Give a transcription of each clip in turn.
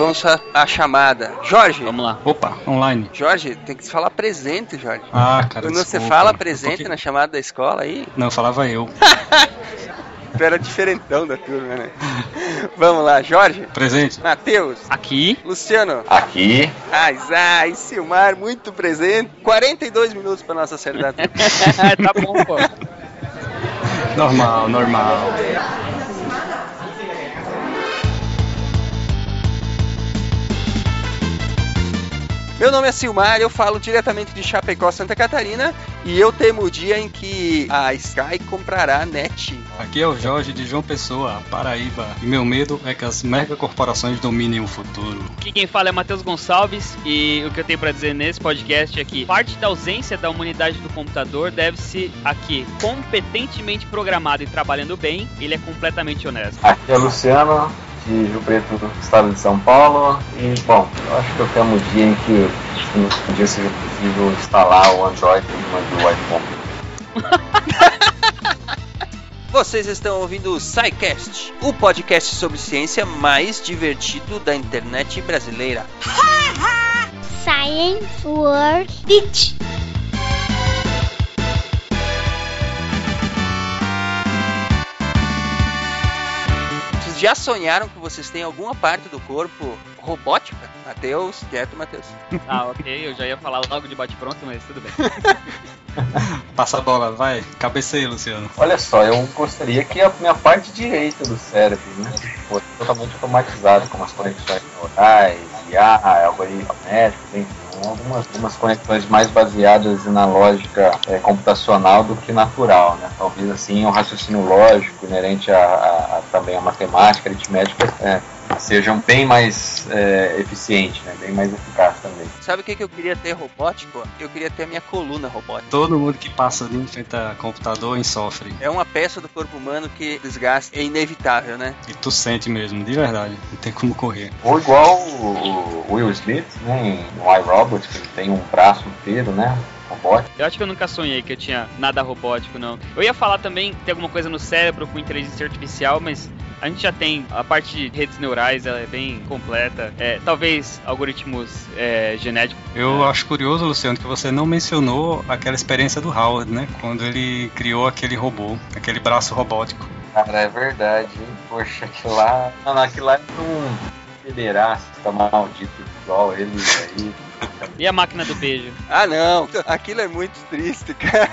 Vamos a, a chamada. Jorge. Vamos lá. Opa, online. Jorge, tem que falar presente, Jorge. Ah, cara. Quando desculpa. você fala presente na chamada da escola aí. Não, falava eu. Tu era diferentão da turma, né? Vamos lá, Jorge. Presente. Matheus. Aqui. Luciano. Aqui. Aizai, Silmar, muito presente. 42 minutos pra nossa série da turma. tá bom, pô. Normal, normal. Meu nome é Silmar, eu falo diretamente de Chapecó, Santa Catarina, e eu temo o dia em que a Sky comprará a NET. Aqui é o Jorge de João Pessoa, Paraíba. E meu medo é que as mega corporações dominem o futuro. Aqui quem fala é Matheus Gonçalves e o que eu tenho para dizer nesse podcast é que parte da ausência da humanidade do computador deve-se a que, competentemente programado e trabalhando bem, ele é completamente honesto. Aqui é o Luciano, de Rio Preto, do estado de São Paulo. E, bom, eu acho que eu temo o dia em que um dia seja possível instalar o Android no iPhone. Vocês estão ouvindo o SciCast, o podcast sobre ciência mais divertido da internet brasileira. Science World Beach. Já sonharam que vocês têm alguma parte do corpo robótica? Matheus, quieto, Matheus. Ah, ok, eu já ia falar logo de bate-pronto, mas tudo bem. Passa a bola, vai. Cabeceia, Luciano. Olha só, eu gostaria que a minha parte direita do cérebro né, fosse totalmente automatizada, como as conexões neurais, IA, algoritmos médicos, enfim, algumas, algumas conexões mais baseadas na lógica é, computacional do que natural, né? Talvez assim o raciocínio lógico inerente a, a, a também a matemática, aritmética, é, sejam bem mais é, eficientes, né? bem mais eficazes também. Sabe o que, que eu queria ter robótico? Eu queria ter a minha coluna robótica. Todo mundo que passa ali em frente a computador em sofre. É uma peça do corpo humano que desgaste é inevitável, né? E tu sente mesmo, de verdade. Não tem como correr. Ou igual o, Will Smith, né, em iRobot, que ele tem um braço inteiro, né? Robótico. Eu acho que eu nunca sonhei que eu tinha nada robótico, não. Eu ia falar também ter alguma coisa no cérebro com inteligência artificial, mas a gente já tem a parte de redes neurais, ela é bem completa. É, talvez algoritmos é, genéticos. Eu acho curioso, Luciano, que você não mencionou aquela experiência do Howard, né? Quando ele criou aquele robô, aquele braço robótico. Cara, é verdade, hein? Poxa, aquilo lá. Não, não, aquilo lá é um pederasta maldito igual ele aí. E a máquina do beijo? Ah, não. Aquilo é muito triste, cara.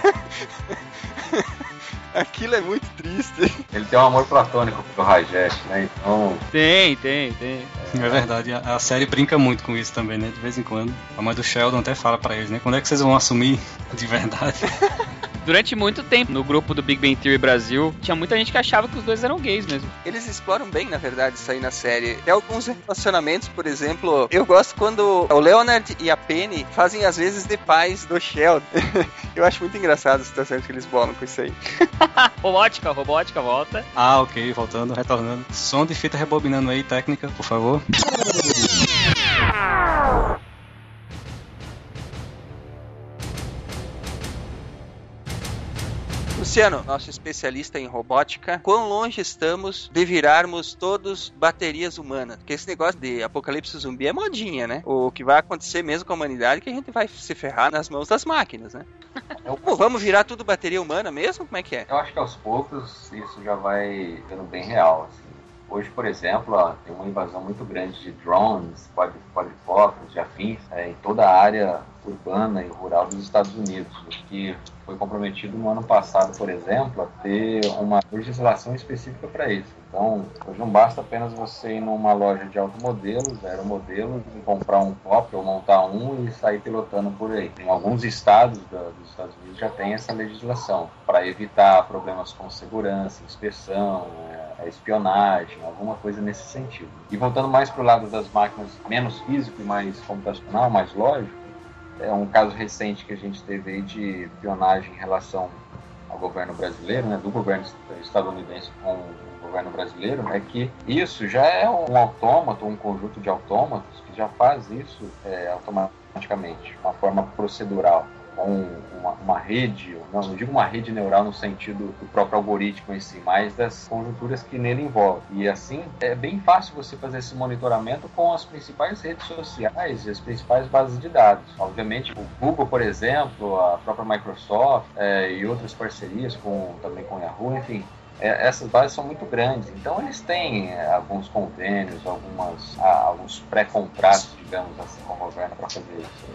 Aquilo é muito triste. Ele tem um amor platônico pro Rajesh, né? Então. Tem, tem, tem. É verdade, a, a série brinca muito com isso também, né? De vez em quando. A mãe do Sheldon até fala pra eles, né? Quando é que vocês vão assumir de verdade? Durante muito tempo, no grupo do Big Bang Theory Brasil, tinha muita gente que achava que os dois eram gays mesmo. Eles exploram bem, na verdade, isso aí na série. Tem alguns relacionamentos, por exemplo, eu gosto quando o Leonard e a Penny fazem às vezes de pais do Sheldon. eu acho muito engraçado a situação que eles bolam com isso aí. robótica, robótica, volta. Ah, ok, voltando, retornando. Som de fita rebobinando aí, técnica, por favor. Luciano, nosso especialista em robótica, quão longe estamos de virarmos todos baterias humanas? Porque esse negócio de apocalipse zumbi é modinha, né? O que vai acontecer mesmo com a humanidade é que a gente vai se ferrar nas mãos das máquinas, né? Pô, vamos virar tudo bateria humana mesmo? Como é que é? Eu acho que aos poucos isso já vai ficando bem real. Assim. Hoje, por exemplo, ó, tem uma invasão muito grande de drones, quadricópteros e afins é, em toda a área urbana e rural dos Estados Unidos, que foi comprometido no ano passado, por exemplo, a ter uma legislação específica para isso. Então, hoje não basta apenas você ir numa loja de automodelos, aeromodelos, comprar um pop ou montar um e sair pilotando por aí. Em alguns estados da, dos Estados Unidos já tem essa legislação para evitar problemas com segurança, inspeção, é, espionagem, alguma coisa nesse sentido. E voltando mais para o lado das máquinas menos físico e mais computacional, mais lógico, é um caso recente que a gente teve aí de espionagem em relação ao governo brasileiro, né, do governo estadunidense com o governo brasileiro, é que isso já é um autômato, um conjunto de autômatos que já faz isso é, automaticamente, uma forma procedural, uma, uma rede, não, não digo uma rede neural no sentido do próprio algoritmo em si, mas das conjunturas que nele envolve. E assim, é bem fácil você fazer esse monitoramento com as principais redes sociais e as principais bases de dados. Obviamente, o Google, por exemplo, a própria Microsoft é, e outras parcerias com, também com o Yahoo, enfim, é, essas bases são muito grandes, então eles têm é, alguns convênios, algumas, ah, alguns pré-contratos, digamos assim, com o governo para fazer isso.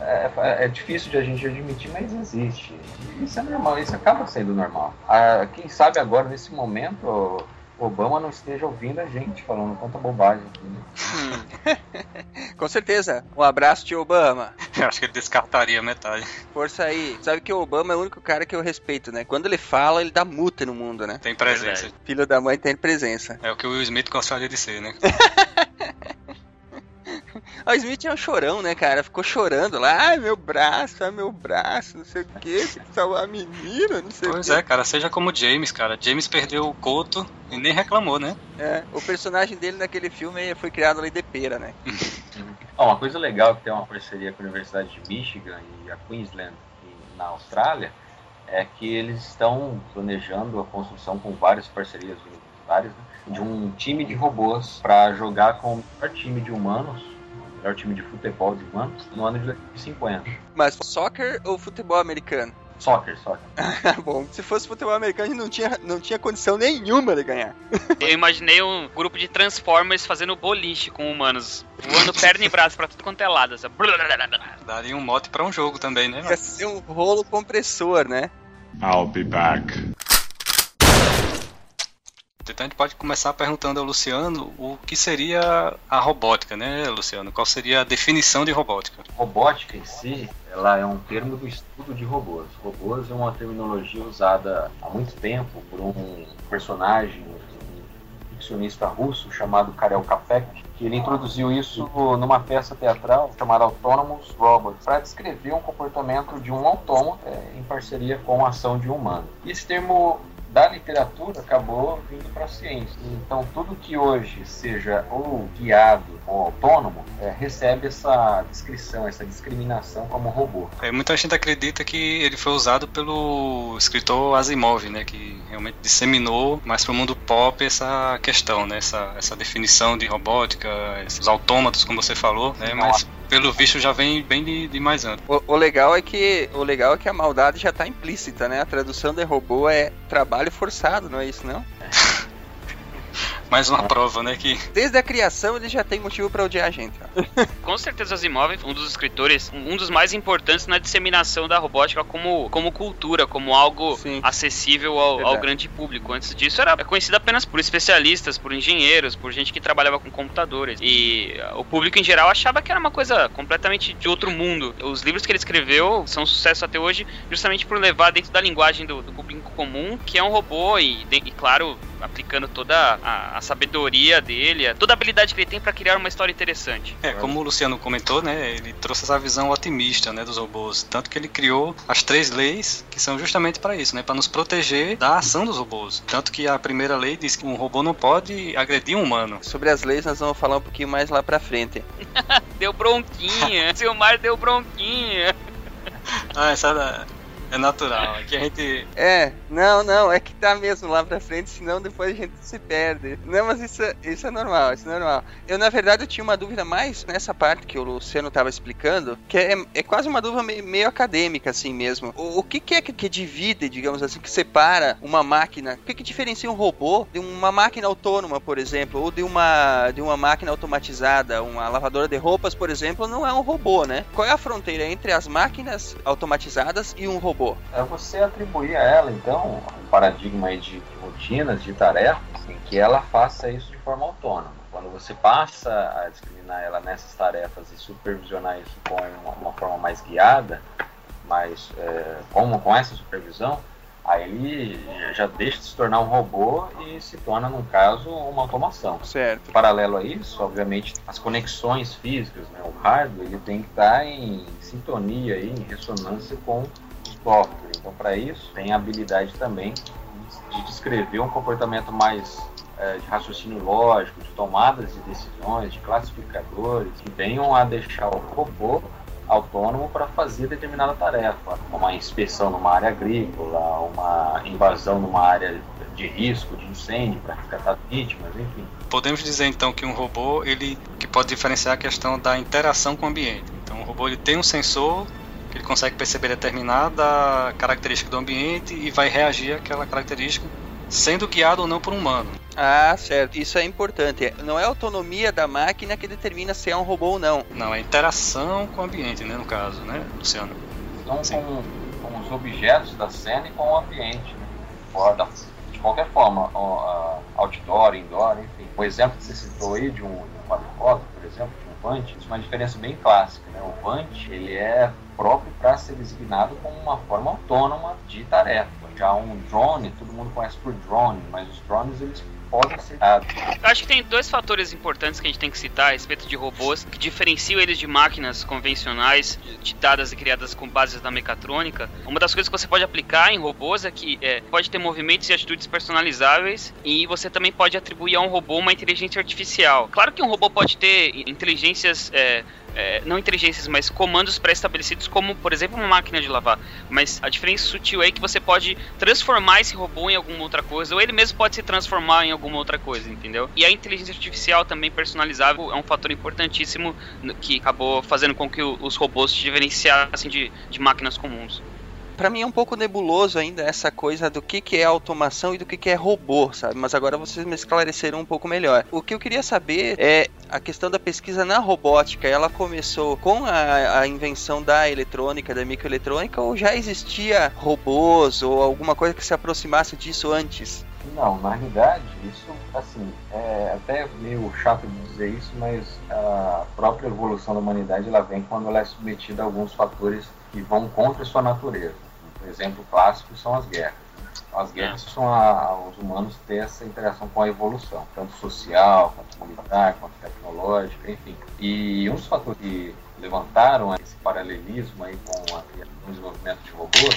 É, é, é, difícil de a gente admitir, mas existe. Isso é normal, isso acaba sendo normal. Ah, quem sabe agora, nesse momento, Obama não esteja ouvindo a gente falando tanta bobagem. Hum. Com certeza. Um abraço, tio Obama. Eu acho que ele descartaria metade. Força aí. Sabe que o Obama é o único cara que eu respeito, né? Quando ele fala, ele dá multa no mundo, né? Tem presença. Filho da mãe tem presença. É o que o Will Smith gostaria de ser, né? O Smith é um chorão, né, cara? Ficou chorando lá, ai meu braço, ai meu braço, não sei o que, tem que salvar a menina, não sei pois o quê. é, cara, seja como James, cara. James perdeu o Couto e nem reclamou, né? É, o personagem dele naquele filme foi criado ali de pera, né? Ah, uma coisa legal que tem uma parceria com a Universidade de Michigan e a Queensland na Austrália é que eles estão planejando a construção com várias parcerias universitárias né, de um time de robôs para jogar com o melhor time de humanos melhor time de futebol de humanos no ano de 2050. Mas soccer ou futebol americano? Soccer, soccer. Bom, se fosse futebol americano, a gente não tinha, não tinha condição nenhuma de ganhar. Eu imaginei um grupo de Transformers fazendo boliche com humanos, voando perna e braço pra tudo quanto é lado. Assim. Daria um mote pra um jogo também, né? Ia ser um rolo compressor, né? I'll be back. Então a gente pode começar perguntando ao Luciano o que seria a robótica, né, Luciano? Qual seria a definição de robótica? Robótica em si, ela é um termo do estudo de robôs. Robôs é uma terminologia usada há muito tempo por um personagem, um ficcionista russo chamado Karel Capek, que ele introduziu isso numa peça teatral chamada Autonomous Robots, para descrever um comportamento de um autômato é, em parceria com a ação de um humano. E esse termo da literatura acabou vindo para a ciência. Então, tudo que hoje seja ou guiado ou autônomo é, recebe essa descrição, essa discriminação como robô. É, muita gente acredita que ele foi usado pelo escritor Asimov, né, que realmente disseminou mais para o mundo pop essa questão, né, essa, essa definição de robótica, esses autômatos, como você falou, né, mas pelo visto já vem bem de, de mais antes. O, o, legal é que o legal é que a maldade já está implícita, né? A tradução de robô é trabalho forçado, não é isso não? mais uma prova, né? Que... Desde a criação ele já tem motivo para odiar a gente. Ó. Com certeza Asimov, um dos escritores, um dos mais importantes na disseminação da robótica como, como cultura, como algo Sim. acessível ao, ao, grande público. Antes disso era conhecido apenas por especialistas, por engenheiros, por gente que trabalhava com computadores. E o público em geral achava que era uma coisa completamente de outro mundo. Os livros que ele escreveu são um sucesso até hoje justamente por levar dentro da linguagem do, do público comum, que é um robô e, e claro, aplicando toda a, a sabedoria dele, toda a habilidade que ele tem para criar uma história interessante. É, como o Luciano comentou, né, ele trouxe essa visão otimista, né, dos robôs, tanto que ele criou as três leis que são justamente para isso, né, para nos proteger da ação dos robôs. Tanto que a primeira lei diz que um robô não pode agredir um humano. Sobre as leis nós vamos falar um pouquinho mais lá para frente. deu bronquinha, Silmar deu bronquinha. ah, essa é natural. Aqui a gente. É, não, não, é que tá mesmo lá pra frente, senão depois a gente se perde. Não, mas isso, isso é normal, isso é normal. Eu, na verdade, eu tinha uma dúvida mais nessa parte que o Luciano tava explicando, que é, é quase uma dúvida meio, meio acadêmica, assim mesmo. O, o que, que, é que, que, divide, digamos assim, que separa uma máquina? O que, que diferencia um robô de uma máquina autônoma, por exemplo, ou de uma, de uma máquina automatizada? Uma lavadora de roupas, por exemplo, não é um robô, né? Qual é a fronteira entre as máquinas automatizadas e um robô? Robô? É você atribuir a ela, então, um paradigma de rotinas, de tarefas, em que ela faça isso de forma autônoma. Quando você passa a discriminar ela nessas tarefas e supervisionar isso com uma, uma forma mais guiada, mais é, como com essa supervisão, aí ele já deixa de se tornar um robô e se torna, no caso, uma automação. Certo. Paralelo a isso, obviamente, as conexões físicas, né, o hardware, ele tem que estar em sintonia, aí, em ressonância com software. Então, para isso, tem a habilidade também de descrever um comportamento mais é, de raciocínio lógico, de tomadas de decisões, de classificadores, que venham a deixar o robô autônomo para fazer determinada tarefa, uma inspeção numa área agrícola, uma invasão numa área de risco, de incêndio, para resgatar vítimas, enfim. Podemos dizer então que um robô ele que pode diferenciar a questão da interação com o ambiente. Então o robô ele tem um sensor que ele consegue perceber determinada característica do ambiente e vai reagir àquela característica, sendo guiado ou não por um humano. Ah, certo. Isso é importante. Não é a autonomia da máquina que determina se é um robô ou não. Não, é a interação com o ambiente, né, no caso, né, Luciano? Então, com, com os objetos da cena e com o ambiente. Né? Fora de qualquer forma, outdoor, indoor, enfim. O exemplo que você citou aí de um, de um quadricóptero, por exemplo, de um Vant, isso é uma diferença bem clássica. Né? O Vant, ele é próprio para ser designado como uma forma autônoma de tarefa. Já um drone, todo mundo conhece por drone, mas os drones eles podem ser dados. Acho que tem dois fatores importantes que a gente tem que citar a respeito de robôs que diferenciam eles de máquinas convencionais, ditadas e criadas com bases da mecatrônica. Uma das coisas que você pode aplicar em robôs é que é, pode ter movimentos e atitudes personalizáveis e você também pode atribuir a um robô uma inteligência artificial. Claro que um robô pode ter inteligências. É, é, não inteligências, mas comandos pré-estabelecidos, como por exemplo uma máquina de lavar. Mas a diferença sutil é que você pode transformar esse robô em alguma outra coisa, ou ele mesmo pode se transformar em alguma outra coisa, entendeu? E a inteligência artificial também personalizável é um fator importantíssimo que acabou fazendo com que os robôs se diferenciassem de, de máquinas comuns para mim é um pouco nebuloso ainda essa coisa do que, que é automação e do que, que é robô, sabe? Mas agora vocês me esclareceram um pouco melhor. O que eu queria saber é a questão da pesquisa na robótica. Ela começou com a, a invenção da eletrônica, da microeletrônica, ou já existia robôs ou alguma coisa que se aproximasse disso antes? Não, na realidade, isso, assim, é até meio chato de dizer isso, mas a própria evolução da humanidade ela vem quando ela é submetida a alguns fatores que vão contra a sua natureza. Um exemplo clássico são as guerras. As guerras são a, os humanos ter essa interação com a evolução, tanto social, quanto militar, quanto tecnológica, enfim. E um dos fatores que levantaram esse paralelismo aí com o desenvolvimento de robôs,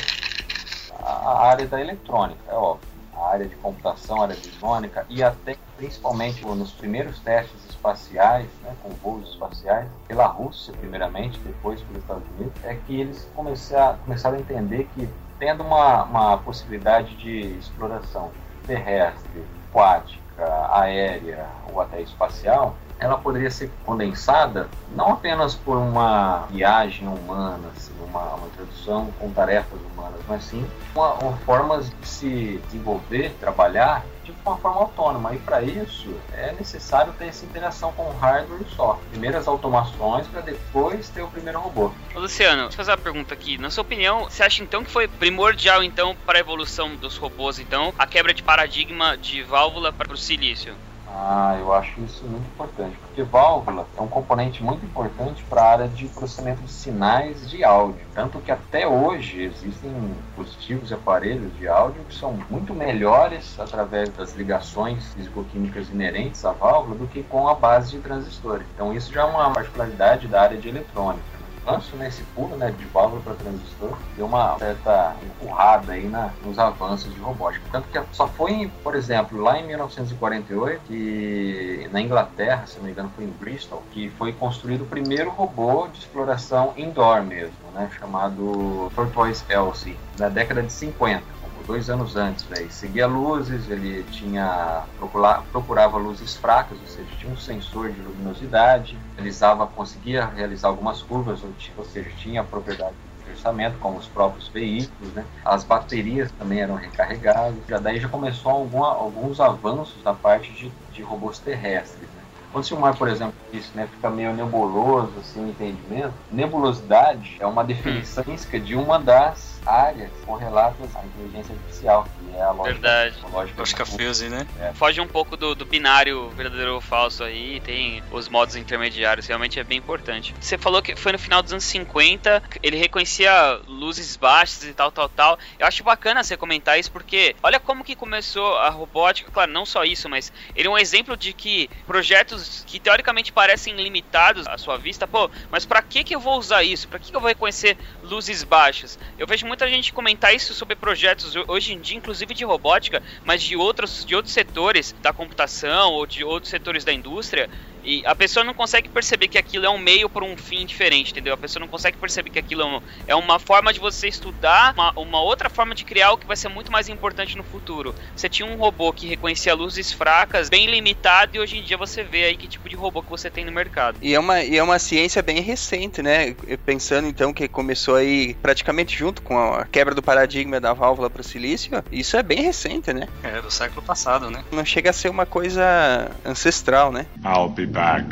a área da eletrônica, é óbvio. Área de computação, a área eletrônica e até principalmente nos primeiros testes espaciais, né, com voos espaciais, pela Rússia primeiramente, depois pelos Estados Unidos, é que eles começaram, começaram a entender que tendo uma, uma possibilidade de exploração terrestre, aquática, aérea ou até espacial, ela poderia ser condensada não apenas por uma viagem humana, assim, uma, uma introdução com tarefas humanas, mas sim uma, uma formas de se desenvolver, trabalhar de uma forma autônoma. E para isso é necessário ter essa interação com o hardware e software. Primeiras automações para depois ter o primeiro robô. Ô Luciano, deixa eu fazer uma pergunta aqui. Na sua opinião, você acha então que foi primordial então para a evolução dos robôs então a quebra de paradigma de válvula para o silício? Ah, eu acho isso muito importante, porque válvula é um componente muito importante para a área de processamento de sinais de áudio. Tanto que até hoje existem dispositivos e aparelhos de áudio que são muito melhores através das ligações físico-químicas inerentes à válvula do que com a base de transistores. Então isso já é uma particularidade da área de eletrônica avanço nesse pulo né, de válvula para transistor deu uma certa empurrada aí na, nos avanços de robótica. Tanto que só foi, por exemplo, lá em 1948, que na Inglaterra, se não me engano, foi em Bristol, que foi construído o primeiro robô de exploração indoor mesmo, né, chamado Tortoise Elsie, na década de 50 dois anos antes, né? seguia luzes, ele tinha procura, procurava luzes fracas, ou seja, tinha um sensor de luminosidade, realizava, conseguia realizar algumas curvas, ou seja, tinha propriedade de processamento, como os próprios veículos, né? As baterias também eram recarregáveis. Já daí já começou alguma, alguns avanços na parte de, de robôs terrestres. Quando o Silmar, por exemplo, disse, né, fica meio nebuloso assim, o entendimento, nebulosidade é uma definição hum. de uma das áreas correlatas à inteligência artificial, é a lógica, Verdade. A lógica, lógica fuse, né? É. Foge um pouco do, do, binário verdadeiro ou falso aí, tem os modos intermediários, realmente é bem importante. Você falou que foi no final dos anos 50, ele reconhecia luzes baixas e tal, tal, tal. Eu acho bacana você comentar isso, porque olha como que começou a robótica, claro, não só isso, mas ele é um exemplo de que projetos que teoricamente parecem limitados à sua vista, pô, mas para que que eu vou usar isso? Para que que eu vou reconhecer luzes baixas? Eu vejo muita gente comentar isso sobre projetos hoje em dia, inclusive de robótica, mas de outros, de outros setores da computação ou de outros setores da indústria. E a pessoa não consegue perceber que aquilo é um meio para um fim diferente, entendeu? A pessoa não consegue perceber que aquilo é, um, é uma forma de você estudar uma, uma, outra forma de criar o que vai ser muito mais importante no futuro. Você tinha um robô que reconhecia luzes fracas, bem limitado, e hoje em dia você vê aí que tipo de robô que você tem no mercado. E é uma, e é uma ciência bem recente, né? Pensando então que começou aí praticamente junto com a quebra do paradigma da válvula para o silício, isso é bem recente, né? É, do século passado, né? Não chega a ser uma coisa ancestral, né? I'll be back.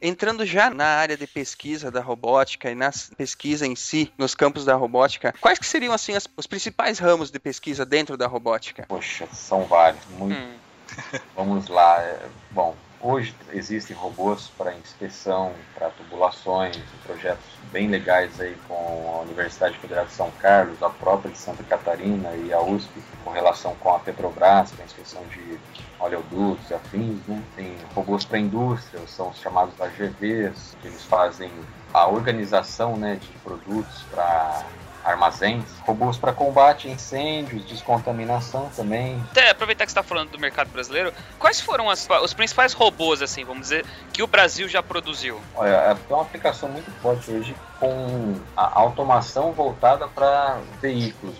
Entrando já na área de pesquisa da robótica e na pesquisa em si, nos campos da robótica, quais que seriam assim as, os principais ramos de pesquisa dentro da robótica? Poxa, são vários, muito. Hum. Vamos lá. É, bom, hoje existem robôs para inspeção, para tubulações, projetos bem legais aí com a Universidade Federal de São Carlos, a própria de Santa Catarina e a USP, com relação com a Petrobras, para inspeção de oleodutos e afins, né? Tem robôs para indústria, são os chamados AGVs, que eles fazem a organização né, de produtos para armazéns, robôs para combate a incêndios, descontaminação também. Até aproveitar que está falando do mercado brasileiro, quais foram as, os principais robôs, assim, vamos dizer, que o Brasil já produziu? Olha, é uma aplicação muito forte hoje com a automação voltada para veículos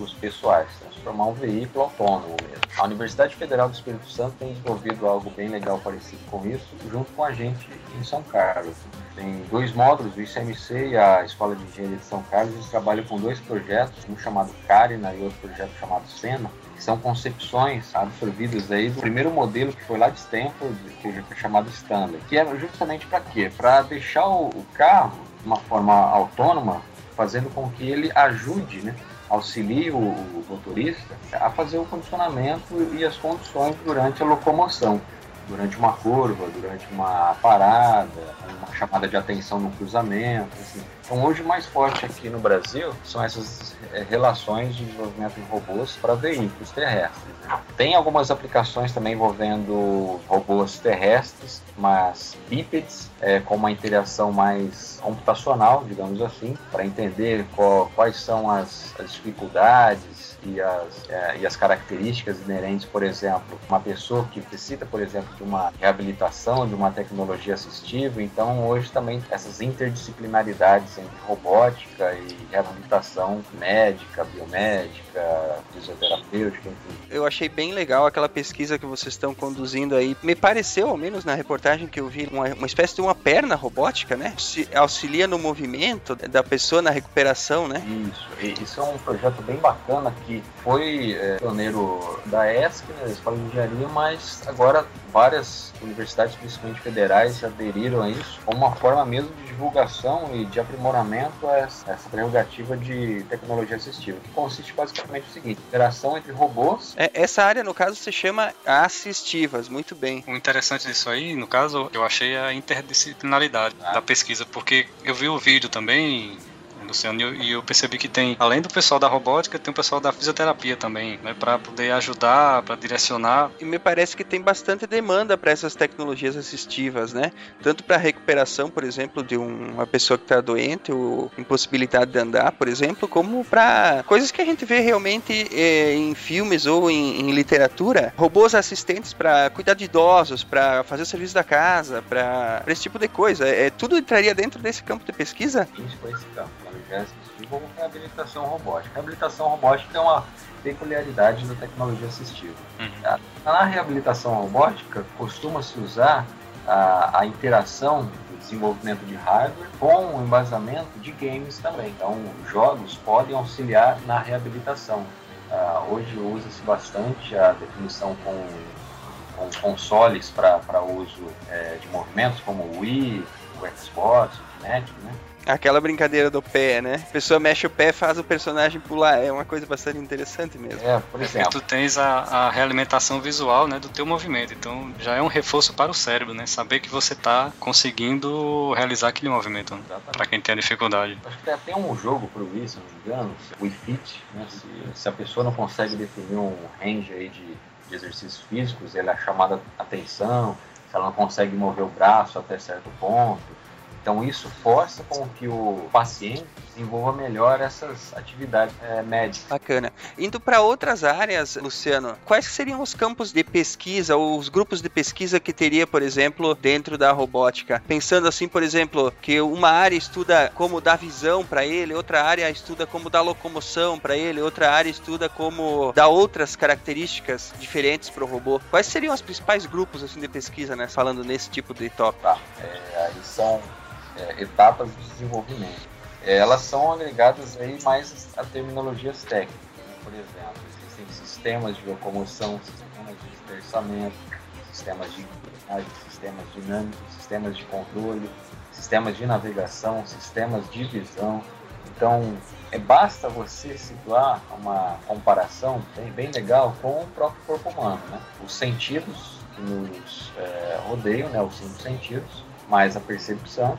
veículos pessoais, transformar um veículo autônomo mesmo. A Universidade Federal do Espírito Santo tem desenvolvido algo bem legal parecido com isso, junto com a gente em São Carlos. Tem dois módulos, o ICMC e a Escola de Engenharia de São Carlos, eles trabalham com dois projetos, um chamado Carina e outro projeto chamado Sena, que são concepções absorvidas aí do primeiro modelo que foi lá de Stanford, que foi chamado Stanley, que é justamente para quê? Para deixar o carro uma forma autônoma, fazendo com que ele ajude, né, auxilie o, o motorista a fazer o condicionamento e as condições durante a locomoção durante uma curva, durante uma parada, uma chamada de atenção no cruzamento. Assim. Então, hoje, mais forte aqui no Brasil são essas é, relações de desenvolvimento de robôs para veículos terrestres. Né? Tem algumas aplicações também envolvendo robôs terrestres, mas bípedes, é, com uma interação mais computacional, digamos assim, para entender qual, quais são as, as dificuldades e as, é, e as características inerentes, por exemplo, uma pessoa que necessita, por exemplo, de uma reabilitação, de uma tecnologia assistiva. Então, hoje também essas interdisciplinaridades entre robótica e reabilitação médica, biomédica, fisioterapêutica, enfim. Eu achei bem legal aquela pesquisa que vocês estão conduzindo aí. Me pareceu, ao menos na reportagem que eu vi, uma, uma espécie de uma perna robótica, né? Se auxilia no movimento da pessoa na recuperação, né? Isso, isso é um projeto bem bacana que que foi é, pioneiro da ESC, né, da Escola de Engenharia, mas agora várias universidades, principalmente federais, aderiram a isso como uma forma mesmo de divulgação e de aprimoramento a essa, essa prerrogativa de tecnologia assistiva, que consiste basicamente no seguinte: interação entre robôs. É, essa área, no caso, se chama assistivas, muito bem. O interessante disso aí, no caso, eu achei a interdisciplinaridade ah. da pesquisa, porque eu vi o vídeo também Luciano, e eu percebi que tem, além do pessoal da robótica, tem o pessoal da fisioterapia também, né, para poder ajudar, para direcionar. E me parece que tem bastante demanda para essas tecnologias assistivas, né? Tanto para recuperação, por exemplo, de um, uma pessoa que está doente ou impossibilidade de andar, por exemplo, como para coisas que a gente vê realmente é, em filmes ou em, em literatura, robôs assistentes para cuidar de idosos, para fazer o serviço da casa, para esse tipo de coisa. É, tudo entraria dentro desse campo de pesquisa? Isso, esse campo como reabilitação robótica. A reabilitação robótica é uma peculiaridade da tecnologia assistiva. Uhum. Na reabilitação robótica, costuma-se usar a, a, interação do desenvolvimento de hardware com o embasamento de games também. Então, jogos podem auxiliar na reabilitação. Uh, hoje usa-se bastante a definição com, com consoles para uso é, de movimentos, como o Wii, o Xbox, o Kinect, né? Aquela brincadeira do pé, né? A pessoa mexe o pé faz o personagem pular. É uma coisa bastante interessante mesmo. É, por exemplo. É tu tens a, a realimentação visual né, do teu movimento. Então já é um reforço para o cérebro, né? Saber que você está conseguindo realizar aquele movimento. Né? Para quem tem a dificuldade. Acho que tem um jogo pro Wii, se não me engano, o Wii Fit, né? Se, se, a pessoa não consegue definir um range aí de, de exercícios físicos, ele é chamada atenção, se ela não consegue mover o braço até certo ponto Então isso força com que o paciente desenvolva melhor essas atividades é, médicas. Bacana. Indo para outras áreas, Luciano, quais seriam os campos de pesquisa ou os grupos de pesquisa que teria, por exemplo, dentro da robótica? Pensando assim, por exemplo, que uma área estuda como dar visão para ele, outra área estuda como dar locomoção para ele, outra área estuda como dar outras características diferentes para o robô. Quais seriam os principais grupos assim de pesquisa, né, falando nesse tipo de tópico? Tá. É, aí são é, etapas de desenvolvimento. É, elas são agregadas aí mais a terminologias técnicas. Por exemplo, existem sistemas de locomoção, sistemas de dispersamento, sistemas de sistemas dinâmicos, sistemas de controle, sistemas de navegação, sistemas de visão. Então, é, basta você situar uma comparação bem, bem legal com o próprio corpo humano. Né? Os sentidos que nos é, rodeiam, né? os cinco sentidos, mais a percepção,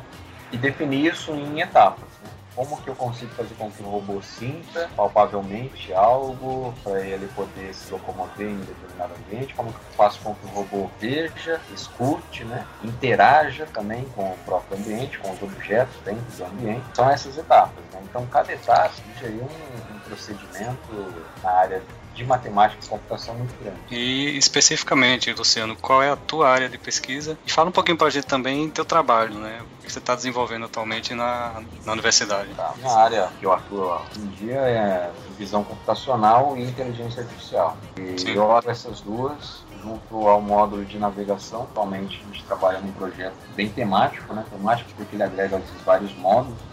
e definir isso em etapas. Né? Como que eu consigo fazer com que o robô sinta palpavelmente algo para ele poder se locomover em determinado ambiente? Como que eu faço com que o robô veja, escute, né? interaja também com o próprio ambiente, com os objetos dentro do ambiente? São essas etapas. Né? Então, cada etapa seria um, um procedimento na área de matemática e computação muito grande. E especificamente, Luciano, qual é a tua área de pesquisa? E fala um pouquinho para a gente também teu trabalho, né? O que você está desenvolvendo atualmente na, na universidade. Tá. A minha área que eu atuo hoje em dia é visão computacional e inteligência artificial. E Sim. eu olho essas duas junto ao módulo de navegação. Atualmente a gente trabalha num projeto bem temático, né? Temático porque ele agrega esses vários módulos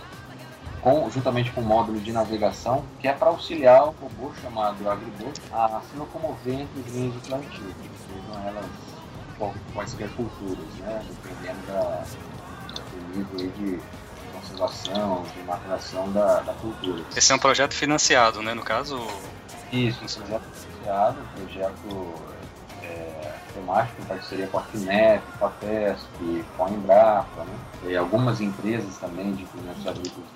com, juntamente com o módulo de navegação, que é para auxiliar o robô chamado Agribot a se locomover entre os linhas de plantio, sejam elas quaisquer culturas, né? dependendo da, do nível de conservação, de maturação da, da cultura. Esse é um projeto financiado, né? No caso. Isso, um projeto financiado, um projeto é, temático em parceria com a FINEP, com a FESP, com a Embrapa, né? e algumas empresas também de implementos agrícolas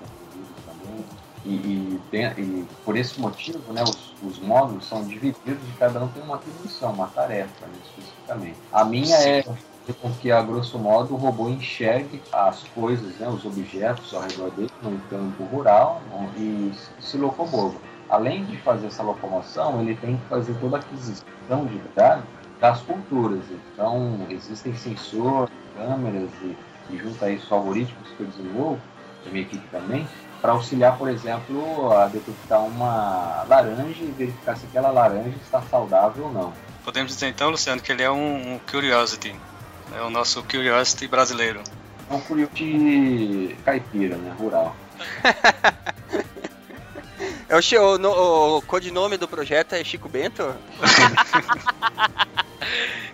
e, e, e, por esse motivo, né, os, os, módulos são divididos e cada um tem uma atribuição, uma tarefa, né, especificamente. A minha Sim. é com que, a grosso modo, o robô enxergue as coisas, né, os objetos ao redor dele, no campo rural, e se locomova. Além de fazer essa locomoção, ele tem que fazer toda a aquisição de dados das culturas. Então, existem sensores, câmeras e, e junto a isso algoritmos que eu desenvolvo, a minha equipe também, para auxiliar, por exemplo, a detectar uma laranja e verificar se aquela laranja está saudável ou não. Podemos dizer então, Luciano, que ele é um, um Curiosity, é o nosso Curiosity brasileiro. É um Curiosity caipira, né, rural. é o, o, o codinome do projeto é Chico Bento?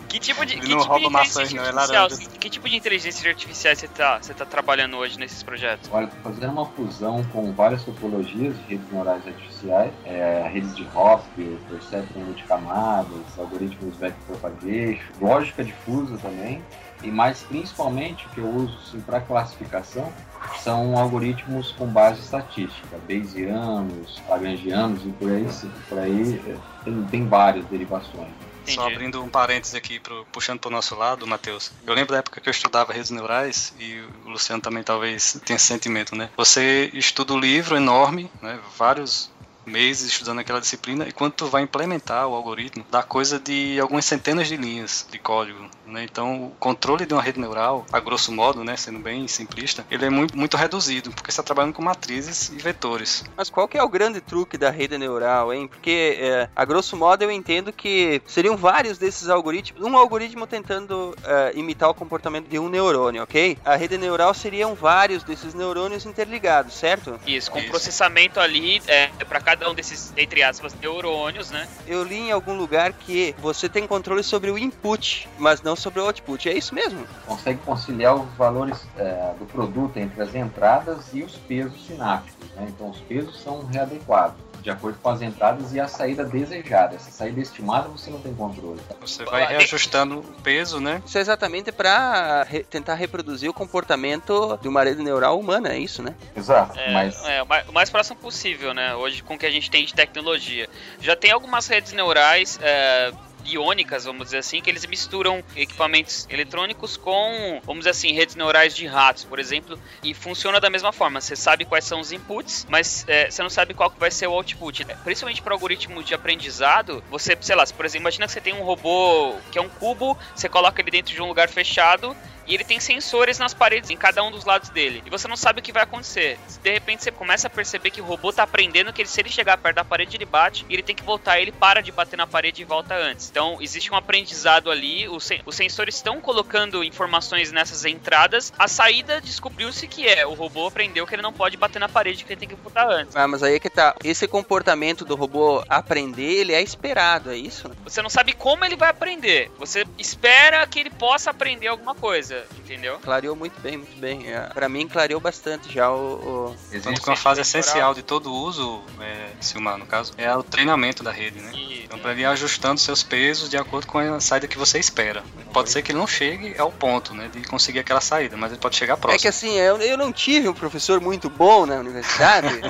Que tipo de, que tipo de inteligência artificial, que tipo de inteligência artificial você está você tá trabalhando hoje nesses projetos? Olha, fazendo uma fusão com várias topologias de redes neurais artificiais, é, redes de Hopper, perceptron de camadas, algoritmos vector propagation, lógica difusa também, e mais principalmente o que eu uso assim, para classificação são algoritmos com base estatística, Bayesianos, Lagrangianos e por aí, por aí é, tem, tem várias derivações. Entendi. Só abrindo um parênteses aqui, pro, puxando para o nosso lado, Matheus. Eu lembro da época que eu estudava redes neurais, e o Luciano também talvez tenha esse sentimento, né? Você estuda um livro enorme, né? vários meses estudando aquela disciplina e quando tu vai implementar o algoritmo, dá coisa de algumas centenas de linhas de código. Né? Então, o controle de uma rede neural, a grosso modo, né, sendo bem simplista, ele é muito, muito reduzido, porque você está trabalhando com matrizes e vetores. Mas qual que é o grande truque da rede neural, hein? Porque, é, a grosso modo, eu entendo que seriam vários desses algoritmos, um algoritmo tentando é, imitar o comportamento de um neurônio, ok? A rede neural seriam vários desses neurônios interligados, certo? Isso, com Isso. processamento ali é, para cada um desses, entre aspas, neurônios, né? Eu li em algum lugar que você tem controle sobre o input, mas não sobre o output. É isso mesmo? Consegue conciliar os valores é, do produto entre as entradas e os pesos sinápticos. Né? Então, os pesos são readequados de acordo com as entradas e a saída desejada. Essa saída estimada você não tem controle. Tá? Você vai reajustando o peso, né? Isso é exatamente para re tentar reproduzir o comportamento de uma rede neural humana, é isso, né? Exato. É, mas... é o mais próximo possível, né? Hoje, com o que a gente tem de tecnologia. Já tem algumas redes neurais. É biônicas, vamos dizer assim, que eles misturam equipamentos eletrônicos com, vamos dizer assim, redes neurais de ratos, por exemplo, e funciona da mesma forma. Você sabe quais são os inputs, mas é, você não sabe qual que vai ser o output. Principalmente para algoritmo de aprendizado, você, sei lá, por exemplo, imagina que você tem um robô que é um cubo, você coloca ele dentro de um lugar fechado e ele tem sensores nas paredes, em cada um dos lados dele. E você não sabe o que vai acontecer. De repente você começa a perceber que o robô tá aprendendo que ele, se ele chegar perto da parede, ele bate, e ele tem que voltar, ele para de bater na parede e volta antes. Então existe um aprendizado ali, os, sen os sensores estão colocando informações nessas entradas. A saída descobriu-se que é, o robô aprendeu que ele não pode bater na parede, que ele tem que voltar antes. Ah, mas aí é que tá. Esse comportamento do robô aprender, ele é esperado, é isso? Você não sabe como ele vai aprender. Você espera que ele possa aprender alguma coisa entendeu? Clareou muito bem, muito bem. É, para mim, clareou bastante já o. o... Existe uma fase essencial de todo uso, é, Silmar, no caso, é o treinamento da rede, né? E, então, para ele ir ajustando seus pesos de acordo com a saída que você espera. Pode ser que ele não chegue ao ponto, né, de conseguir aquela saída, mas ele pode chegar próximo. É que assim, eu, eu não tive um professor muito bom na universidade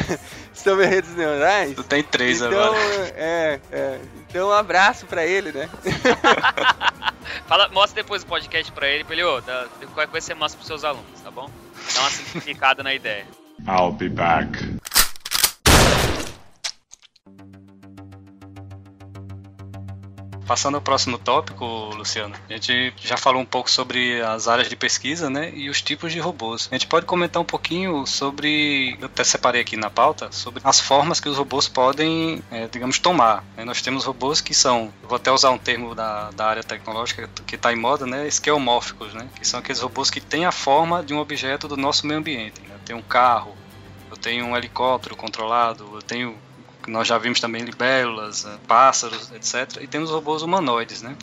sobre redes neurais. Tu tem três então, agora. É, é. Então, um abraço para ele, né? Fala, mostra depois o podcast pra ele, pra ele, ô, dá, qualquer coisa você mostra pros seus alunos, tá bom? Dá uma simplificada na ideia. I'll be back. Passando ao próximo tópico, Luciano, a gente já falou um pouco sobre as áreas de pesquisa, né, e os tipos de robôs. A gente pode comentar um pouquinho sobre, eu até separei aqui na pauta, sobre as formas que os robôs podem, é, digamos, tomar. Né? Nós temos robôs que são, vou até usar um termo da, da área tecnológica que está em moda, né, esquemórficos, né, que são aqueles robôs que têm a forma de um objeto do nosso meio ambiente. Né? Tem um carro, eu tenho um helicóptero controlado, eu tenho nós já vimos também libélulas, eh, pássaros, etc. E temos robôs humanoides, né?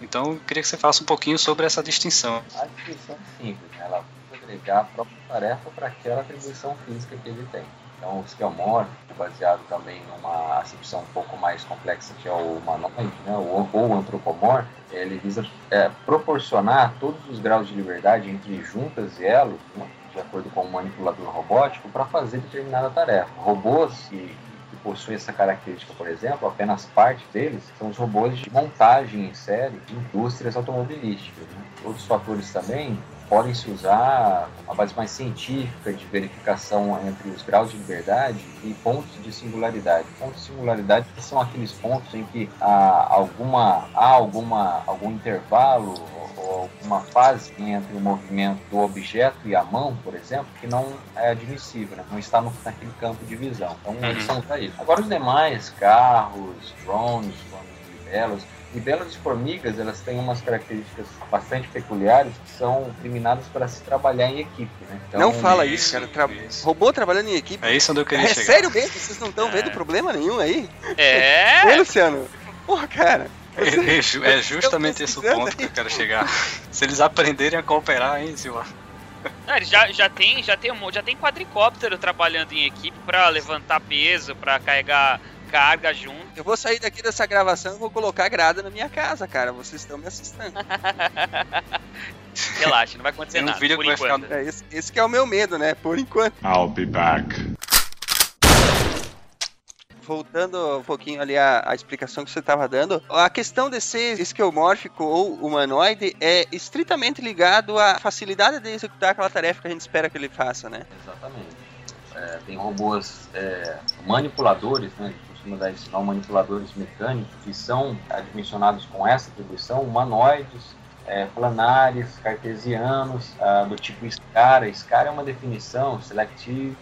Então, eu queria que você falasse um pouquinho sobre essa distinção. A distinção é simples, né? ela agregar a própria tarefa para aquela atribuição física que ele tem. Então, o esquemórfico, baseado também numa acepção um pouco mais complexa que é o humanoide, né? ou, o antropomórfico, ele visa é, proporcionar todos os graus de liberdade entre juntas e elos, né? de acordo com o manipulador robótico, para fazer determinada tarefa. Robôs que possuem essa característica, por exemplo, apenas parte deles são os robôs de montagem em série de indústrias automobilísticas. Né? Outros fatores também podem se usar uma base mais científica de verificação entre os graus de liberdade e pontos de singularidade. Pontos de singularidade são aqueles pontos em que há alguma há alguma algum intervalo uma fase entre o movimento do objeto e a mão, por exemplo, que não é admissível, né? não está no, naquele campo de visão. Então, uhum. eles são para isso. Agora, os demais, carros, drones, libelos, libelos e formigas, elas têm umas características bastante peculiares que são criminadas para se trabalhar em equipe, né? Então, não fala isso, cara. Tra isso. Robô trabalhando em equipe. É isso onde eu queria é, chegar. Sério mesmo? Vocês não estão é. vendo problema nenhum aí? É? Ô, Luciano. Porra, cara. É, é justamente esse o ponto que eu quero chegar. Se eles aprenderem a cooperar, hein, Silva? Não, eles já, já tem já tem já tem quadricóptero trabalhando em equipe para levantar peso, para carregar carga junto. Eu vou sair daqui dessa gravação e vou colocar grada na minha casa, cara. Vocês estão me assustando. Relaxa, não vai acontecer nada. Vídeo por enquanto. Ficar... é, esse, esse que é o meu medo, né? Por enquanto. I'll be back voltando um pouquinho ali à, explicação que você estava dando, a questão de ser esquemórfico ou humanoide é estritamente ligado à facilidade de executar aquela tarefa que a gente espera que ele faça, né? Exatamente. É, tem robôs é, manipuladores, né? costuma dar esse nome, manipuladores mecânicos, que são admissionados com essa atribuição, humanoides, é, planares, cartesianos, ah, do tipo SCARA. SCARA é uma definição, Selective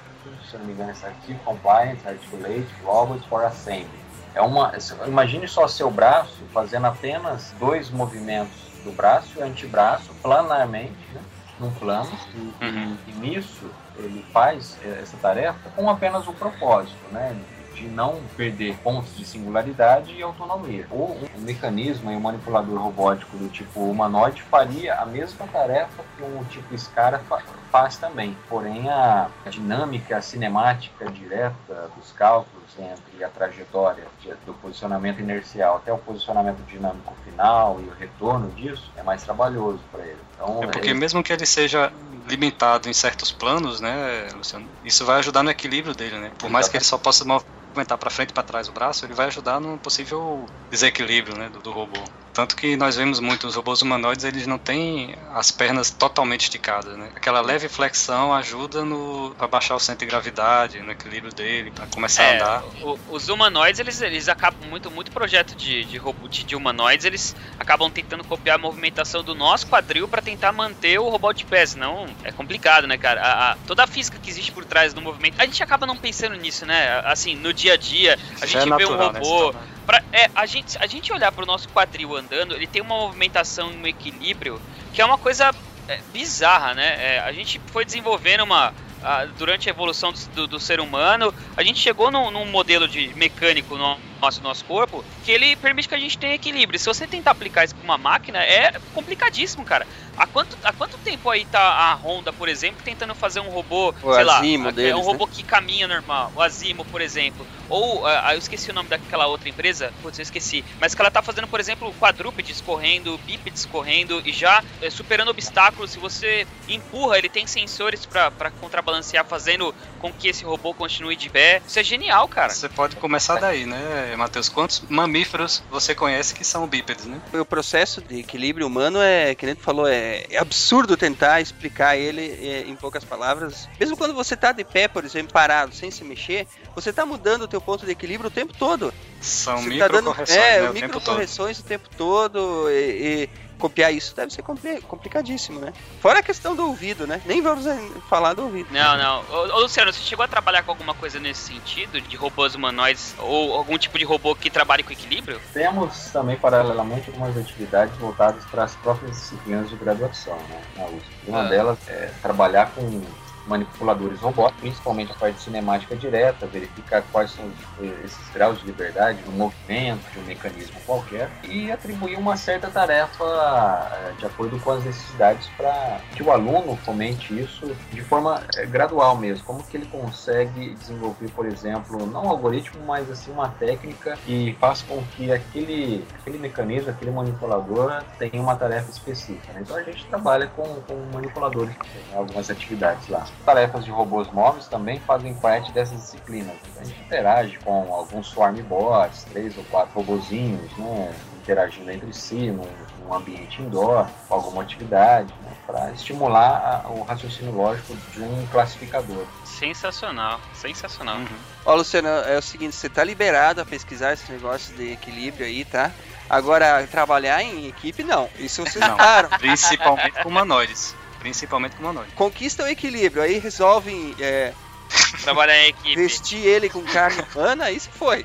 se não me engano, é Active Compliance Articulate Robots for Assembly. É uma, imagine só seu braço fazendo apenas dois movimentos do braço e antebraço planarmente, né, num plano, e, uhum. e, nisso ele faz essa tarefa com apenas o propósito, né, de não perder pontos de singularidade e autonomia. Ou um mecanismo e um manipulador robótico do tipo humanoide faria a mesma tarefa que um tipo SCARA faz também. Porém, a dinâmica, cinemática direta dos cálculos entre a trajetória do posicionamento inercial até o posicionamento dinâmico final e o retorno disso é mais trabalhoso para ele. Então, é porque ele... mesmo que ele seja limitado em certos planos, né, Luciano, isso vai ajudar no equilíbrio dele, né? Por mais que ele só possa movimentar para frente e para trás o braço, ele vai ajudar no possível desequilíbrio né, do, do robô. Tanto que nós vemos muitos robôs humanoides, eles não têm as pernas totalmente esticadas, né? Aquela leve flexão ajuda no a baixar o centro de gravidade, no equilíbrio dele, para começar É, a andar. o- os humanoides, eles, eles acabam muito, muito projeto de, de robô de, de humanoides, eles acabam tentando copiar a movimentação do nosso quadril pra tentar manter o robô de pé, senão é complicado, né, cara? A- a- toda a física que existe por trás do movimento, a gente acaba não pensando nisso, né? Assim, no dia a dia, a Já gente é vê um natural, né, robô, trabalho. Pra, é, a gente, a gente olhar pro nosso quadril andando, ele tem uma movimentação e um equilíbrio que é uma coisa é, bizarra, né? É, a gente foi desenvolvendo uma. a- durante a evolução do, do- ser humano, a gente chegou num, num modelo de mecânico no nosso, nosso corpo que ele permite que a gente tenha equilíbrio. Se você tentar aplicar isso pra uma máquina, é complicadíssimo, cara. Há quanto, há quanto tempo aí tá a Honda, por exemplo, tentando fazer um robô, O sei lá, Asimo é deles, um né? robô que caminha normal, o Azimo, por exemplo. Ou, ah, eu esqueci o nome daquela outra empresa, putz, eu esqueci. Mas que ela tá fazendo, por exemplo, quadrúpedes correndo, bípedes correndo e já eh, superando obstáculos. Se você empurra, ele tem sensores pra pra contrabalancear, fazendo com que esse robô continue de pé. Isso é genial, cara. Você pode começar daí, né, Matheus? Quantos mamíferos você conhece que são bípedes, né? O processo de equilíbrio humano é, que nem tu falou, é, é absurdo tentar explicar ele é, em poucas palavras. Mesmo quando você tá de pé, por exemplo, parado, sem se mexer, você tá mudando o teu ponto de equilíbrio o tempo todo. São Você tá dando microcorreções, é, né, o tempo todo. microcorreções o tempo todo e, e copiar isso deve ser compli- complicadíssimo, né? Fora a questão do ouvido, né? Nem vamos falar do ouvido. Não, não. Ô, ô, Luciano, você chegou a trabalhar com alguma coisa nesse sentido? De robôs humanoides? Ou algum tipo de robô que trabalhe com equilíbrio? Temos também, paralelamente, algumas atividades voltadas para as próprias disciplinas de graduação né, na USP. Uma Ah. delas é trabalhar com manipuladores robóticos, principalmente a parte de cinemática direta, verificar quais são os- esses graus de liberdade no movimento de um mecanismo qualquer e atribuir uma certa tarefa eh, de acordo com as necessidades para que o aluno fomente isso de forma eh, gradual mesmo. Como que ele consegue desenvolver, por exemplo, não um algoritmo, mas assim uma técnica que faça com que aquele, aquele mecanismo, aquele manipulador tenha uma tarefa específica. né? Então a gente trabalha com, com manipuladores, em algumas atividades lá. Tarefas de robôs móveis também fazem parte dessas disciplinas. A gente interage com alguns swarm bots, três ou quatro robozinhos, né? interagindo entre si num, num ambiente indoor, com alguma atividade, né? para estimular a- o raciocínio lógico de um classificador. Sensacional, sensacional. Uhum. Ó, Luciano, é o seguinte, você tá liberado a pesquisar esse negócio de equilíbrio aí, tá? Agora, trabalhar em equipe, não. Isso vocês Não. param. Principalmente com humanoides. Principalmente com humanoides. Conquistam o equilíbrio, aí resolvem é, Trabalhar em equipe. vestir ele com carne humana, aí se foi.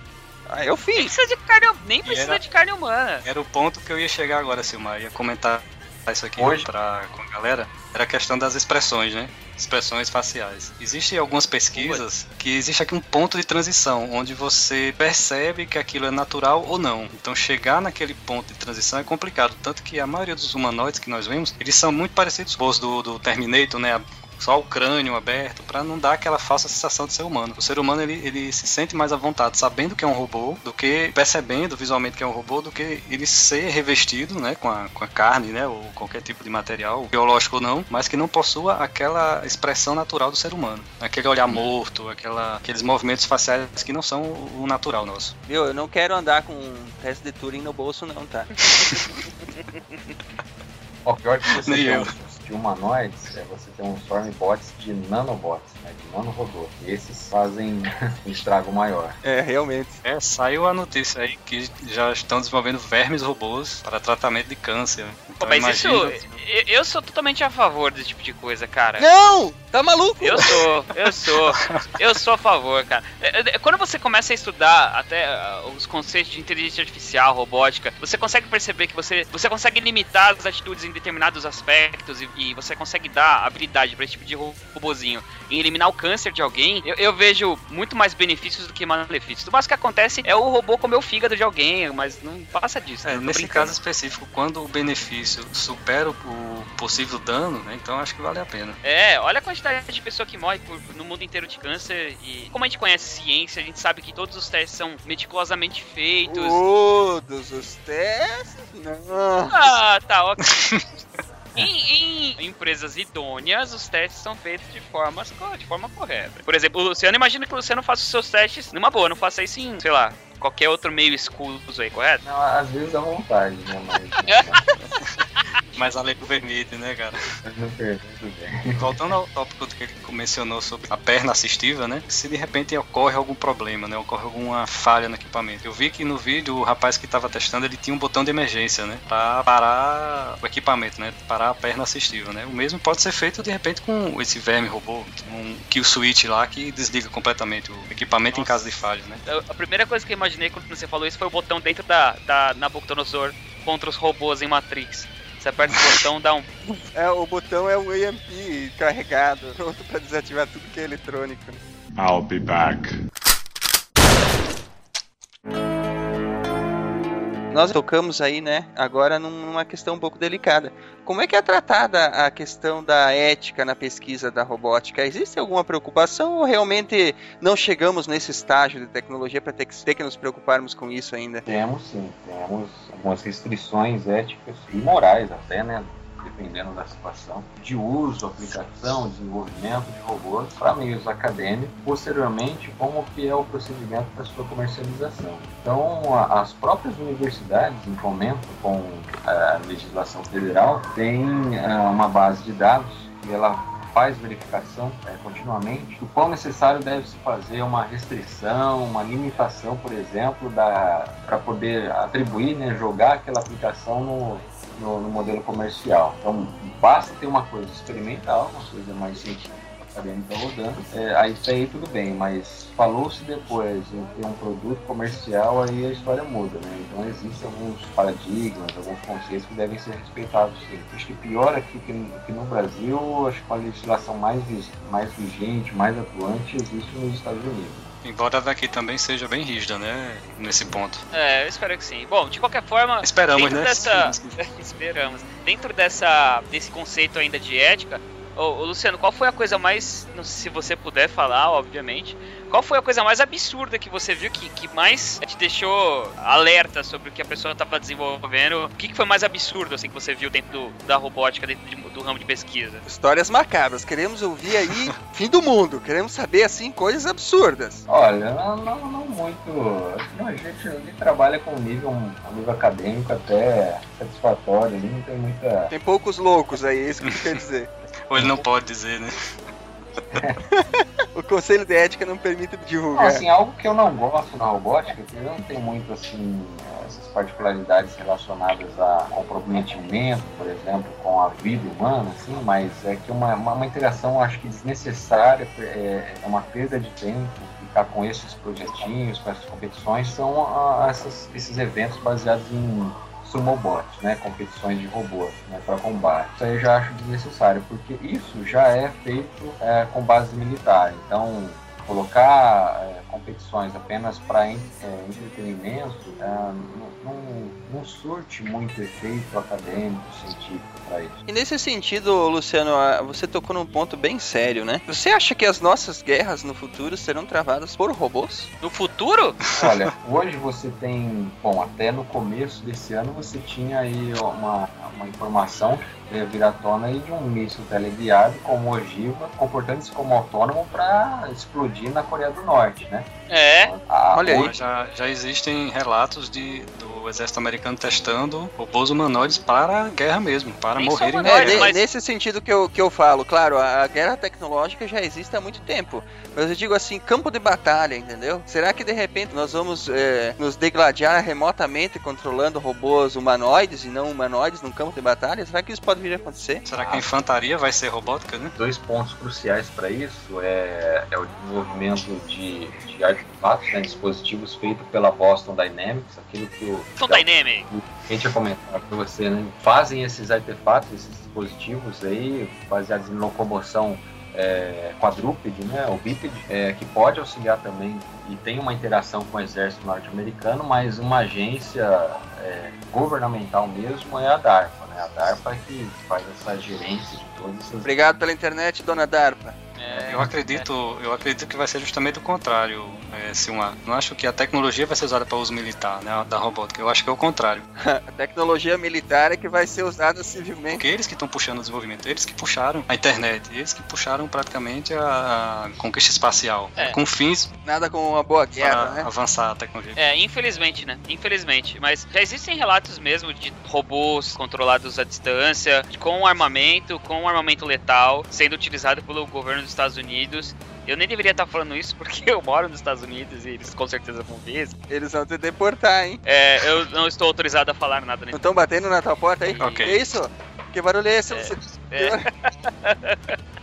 Aí eu Nem fiz. precisa de carne, nem precisa era- de carne humana. Era o ponto que eu ia chegar agora, Silmar. Ia comentar isso aqui Hoje? pra, com a galera. Era a questão das expressões, né? Expressões faciais. Existem algumas pesquisas que existe aqui um ponto de transição, onde você percebe que aquilo é natural ou não. Então chegar naquele ponto de transição é complicado. Tanto que a maioria dos humanoides que nós vemos, eles são muito parecidos com os do, do Terminator, né? Só o crânio aberto, pra não dar aquela falsa sensação de ser humano. O ser humano ele, ele se sente mais à vontade sabendo que é um robô, do que percebendo visualmente que é um robô, do que ele ser revestido, né, com a, com a carne, né, ou qualquer tipo de material, biológico ou não, mas que não possua aquela expressão natural do ser humano. Aquele olhar morto, aquela, aqueles movimentos faciais que não são o natural nosso. Viu? Eu não quero andar com um teste de Turing no bolso, não, tá? O pior que você Nem eu. De humanoides é você ter um swarm bots de nanobots, né, de nanorobô. E esses fazem um estrago maior. É, realmente. É, saiu a notícia aí que já estão desenvolvendo vermes robôs para tratamento de câncer. Pô, Então, mas isso. Eu- Eu sou totalmente a favor desse tipo de coisa, cara. Não! Tá maluco? Eu sou, eu sou, eu sou a favor, cara. É, é, Quando você começa a estudar até ah, os conceitos de inteligência artificial, robótica, você consegue perceber que você, você consegue limitar as atitudes em determinados aspectos e, e você consegue dar habilidade para esse tipo de ro- robozinho em eliminar o câncer de alguém. Eu, eu vejo muito mais benefícios do que malefícios. O mais que acontece é o robô comer o fígado de alguém, mas não passa disso. É, né? Nesse brincando. caso específico, quando o benefício supera o o possível dano, né, então acho que vale a pena. É, olha a quantidade de pessoa que morre por- no mundo inteiro de câncer e como a gente conhece ciência, a gente sabe que todos os testes são meticulosamente feitos. Todos os testes? Não. Ah, tá, ok. Em, em empresas idôneas, os testes são feitos de, formas, de forma correta. Por exemplo, o Luciano, imagina que o Luciano faça os seus testes numa boa, não faça isso em, sei lá, qualquer outro meio escuso aí, correto? Não, às vezes dá vontade, né? Mas, Mas além do vermelho, né, cara? Voltando ao tópico que ele mencionou sobre a perna assistiva, né? Se de repente ocorre algum problema, né? Ocorre alguma falha no equipamento. Eu vi que no vídeo o rapaz que estava testando ele tinha um botão de emergência, né? Pra parar o equipamento, né? Parar a perna assistiva, né? O mesmo pode ser feito de repente com esse verme robô, um kill switch lá que desliga completamente o equipamento em Nossa. caso de falha, né? A primeira coisa que eu imaginei quando você falou isso foi o botão dentro da, da Nabucodonosor contra os robôs em Matrix. Você aperta o botão, dá um. É, o botão é o EMP carregado, pronto pra desativar tudo que é eletrônico. I'll be back. Nós tocamos aí, né, agora num- numa questão um pouco delicada. Como é que é tratada a questão da ética na pesquisa da robótica? Existe alguma preocupação ou realmente não chegamos nesse estágio de tecnologia para ter ter que nos preocuparmos com isso ainda? Temos sim, temos algumas restrições éticas e morais até, né? Dependendo da situação, de uso, aplicação, desenvolvimento de robôs para meios acadêmicos, posteriormente, como que é o procedimento para sua comercialização. Então, a- as próprias universidades, em fomento com a legislação federal, têm ah, uma base de dados e ela faz verificação é, continuamente do quão necessário deve se fazer uma restrição, uma limitação, por exemplo, para poder atribuir, né, jogar aquela aplicação no, no, no modelo comercial. Então, basta ter uma coisa experimental, uma coisa mais científica, acadêmica rodando, é, aí isso aí tudo bem, mas falou-se depois em ter um produto comercial, aí a história muda, né? Então existem alguns paradigmas, alguns conceitos que devem ser respeitados sim. Acho que pior aqui que, que no Brasil, acho que a legislação mais, mais vigente, mais atuante existe nos Estados Unidos. Embora daqui também seja bem rígida, né? Nesse ponto. É, eu espero que sim. Bom, de qualquer forma, Esperamos, dentro né? dessa. Esperamos. Dentro dessa, desse conceito ainda de ética, ô, ô, Luciano, qual foi a coisa mais. Não sei se você puder falar, obviamente. Qual foi a coisa mais absurda que você viu que, que mais te deixou alerta sobre o que a pessoa estava desenvolvendo? O que, que foi mais absurdo assim que você viu dentro do- da robótica, dentro de- do ramo de pesquisa? Histórias macabras, queremos ouvir aí fim do mundo, queremos saber assim coisas absurdas. Olha, não, não, não muito. Que a gente ali trabalha com um nível, um nível acadêmico até satisfatório ali, não tem muita. Tem poucos loucos aí, é isso que quer dizer. Ou ele não pode dizer, né? O Conselho de Ética não permite Não, divulgar. assim, algo que eu não gosto na robótica, que eu não tenho muito assim essas particularidades relacionadas a comprometimento, por exemplo, com a vida humana, assim, mas é que uma, uma, uma interação acho que desnecessária, é, é uma perda de tempo, ficar com esses projetinhos, com essas competições, são ah, essas- esses eventos baseados em sumobot, né, competições de robôs né, para combate. Isso aí eu já acho desnecessário, porque isso já é feito é, com base militar. Então, colocar é, competições apenas para entretenimento é, não, não, não surte muito efeito acadêmico, científico para isso. E nesse sentido, Luciano, você tocou num ponto bem sério, né? Você acha que as nossas guerras no futuro serão travadas por robôs? No futuro? Olha, hoje você tem, bom, até no começo desse ano você tinha aí uma, uma informação que ia vir à tona aí de um míssil teleguiado como ogiva, comportando-se como autônomo para explodir na Coreia do Norte, né? care. É. A- Olha aí. Já, já existem relatos de, do exército americano testando robôs humanoides para a guerra mesmo, para Nem morrerem na É, guerra. ne- mas- nesse sentido que eu, que eu falo, claro, a, a guerra tecnológica já existe há muito tempo. Mas eu digo assim, campo de batalha, entendeu? Será que de repente nós vamos é, nos degladiar remotamente controlando robôs humanoides e não humanoides num campo de batalha? Será que isso pode vir a acontecer? Será que a infantaria vai ser robótica, né? dois pontos cruciais para isso é, é o desenvolvimento de, de artefatos, né, dispositivos feitos pela Boston Dynamics, aquilo que o São Dynamic. quem tinha comentado para você, né? Fazem esses artefatos, esses dispositivos aí, baseados em locomoção é, quadrúpede, né? O bípede, é, que pode auxiliar também e tem uma interação com o exército norte-americano, mas uma agência é, governamental mesmo é a DARPA, né? A DARPA que faz essa gerência de todas essas Obrigado pela internet, dona Darpa. Eu acredito, eu acredito que vai ser justamente o contrário, é, Silmar. Não acho que a tecnologia vai ser usada para uso militar, né, da robótica. Eu acho que é o contrário. A tecnologia militar é que vai ser usada civilmente. Porque eles que estão puxando o desenvolvimento, eles que puxaram a internet, eles que puxaram praticamente a conquista espacial, É. com fins Nada com uma boa guerra, né? avançar a tecnologia. É, infelizmente, né? Infelizmente. Mas já existem relatos mesmo de robôs controlados à distância, com armamento, com armamento letal, sendo utilizado pelo governo dos Estados Unidos. Eu nem deveria estar falando isso porque eu moro nos Estados Unidos e eles com certeza vão ver. isso. Eles vão te deportar, hein? É, eu não estou autorizado a falar nada Não estão batendo na tua porta aí? Ok. Que isso? Que barulho é esse? É. Você- É.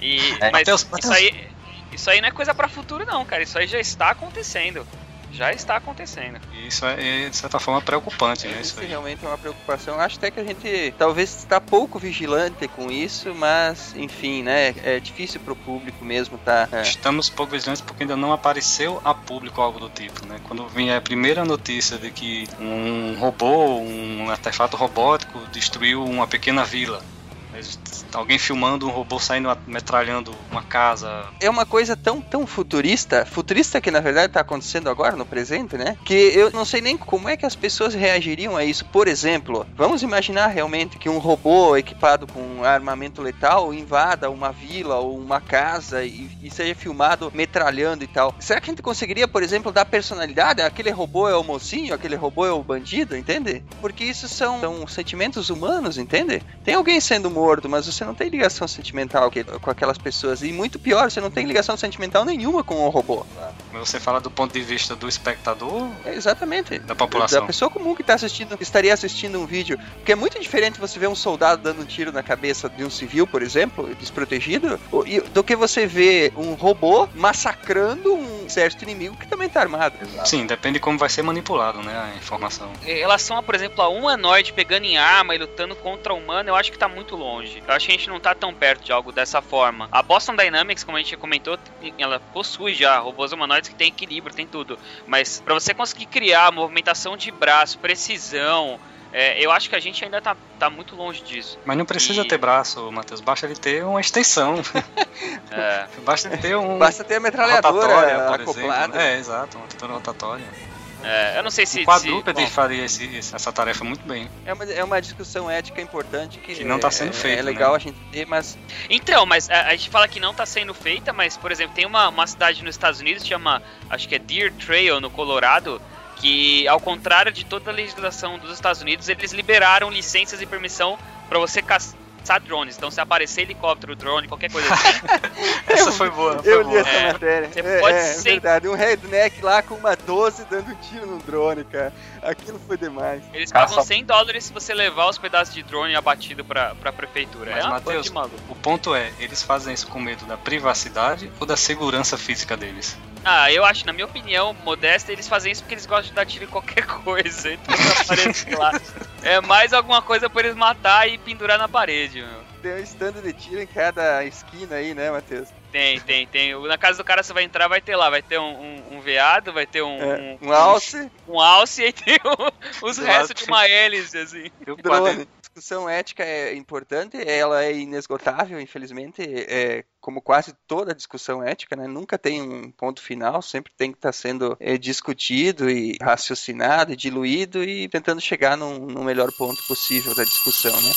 E, É, mas Mateus, isso Mateus. aí, isso aí não é coisa pra futuro, não, cara. Isso aí já está acontecendo. Já está acontecendo. Isso é, de certa forma, preocupante, né? Isso Isso realmente é uma preocupação. Acho até que a gente talvez está pouco vigilante com isso, mas enfim, né? É difícil pro público mesmo tá. é. Estamos pouco vigilantes porque ainda não apareceu a público algo do tipo, né? Quando vinha a primeira notícia de que um robô, um artefato robótico destruiu uma pequena vila. Alguém filmando um robô saindo metralhando uma casa. É uma coisa tão, tão futurista, futurista que na verdade tá acontecendo agora no presente, né? Que eu não sei nem como é que as pessoas reagiriam a isso. Por exemplo, vamos imaginar realmente que um robô equipado com armamento letal invada uma vila ou uma casa e, e seja filmado metralhando e tal. Será que a gente conseguiria, por exemplo, dar personalidade? Aquele robô é o mocinho, aquele robô é o bandido, entende? Porque isso são, são sentimentos humanos, entende? Tem alguém sendo morto, mas você não tem ligação sentimental com aquelas pessoas. E muito pior, você não tem ligação sentimental nenhuma com o robô. Mas Você fala do ponto de vista do espectador É, exatamente. da população. Da pessoa comum que tá assistindo, estaria assistindo um vídeo. Porque é muito diferente você ver um soldado dando um tiro na cabeça de um civil, por exemplo, desprotegido, o- do que você ver um robô massacrando um exército inimigo que também tá armado. Exato. Sim, depende de como vai ser manipulado, né, a informação. Em relação a, por exemplo, a humanoide pegando em arma e lutando contra humano, eu acho que tá muito longe. Eu acho que a gente não tá tão perto de algo dessa forma. A Boston Dynamics, como a gente comentou, ela possui já robôs humanoides que tem equilíbrio, tem tudo. Mas pra você conseguir criar movimentação de braço, precisão, é, eu acho que a gente ainda tá, tá muito longe disso. Mas não precisa E- ter braço, Matheus. Basta ele ter uma extensão. É, Basta ele ter um. Basta ter a metralhadora rotatória, por acoplada. exemplo. É, exato, uma rotatória rotatória. É, eu não sei se. O quadrúpede se, bom, faria esse- essa tarefa muito bem. É uma, é uma discussão ética importante que, Que não tá é- sendo é, feita, É legal né? a gente ter, mas Então, mas a, a gente fala que não tá sendo feita, mas, por exemplo, tem uma, uma cidade nos Estados Unidos, chama, acho que é Deer Trail, no Colorado, que, ao contrário de toda a legislação dos Estados Unidos, eles liberaram licenças e permissão pra você caçar drones. Então, se aparecer helicóptero, drone, qualquer coisa assim, Essa foi boa. Foi eu li boa. essa É, matéria. você é, pode é, sem- verdade. Um redneck lá com uma 12 dando um tiro num drone, cara. Aquilo foi demais. eles pagam só- 100 dólares se você levar os pedaços de drone abatido pra, pra prefeitura. Mas, é Matheus, o ponto é, eles fazem isso com medo da privacidade ou da segurança física deles? Ah, eu acho, na minha opinião, modesta, eles fazem isso porque eles gostam de dar tiro em qualquer coisa. Então, aparece lá. É mais alguma coisa pra eles matar e pendurar na parede, meu. Tem um stand de tiro em cada esquina aí, né, Matheus? Tem, tem, tem. Na casa do cara você vai entrar, vai ter lá, vai ter um, um, um veado, vai ter um, É, um, um alce, um alce e tem um- os Do restos de uma hélice, assim. Drone. Discussão ética é importante, ela é inesgotável, infelizmente, é, como quase toda discussão ética, né? Nunca tem um ponto final, sempre tem que estar sendo é, discutido e raciocinado e diluído e tentando chegar no melhor ponto possível da discussão, né?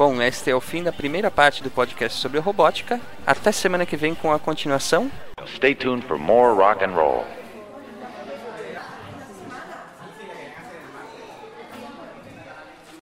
Bom, este é o fim da primeira parte do podcast sobre robótica. Até semana que vem com a continuação. Stay tuned for more rock and roll.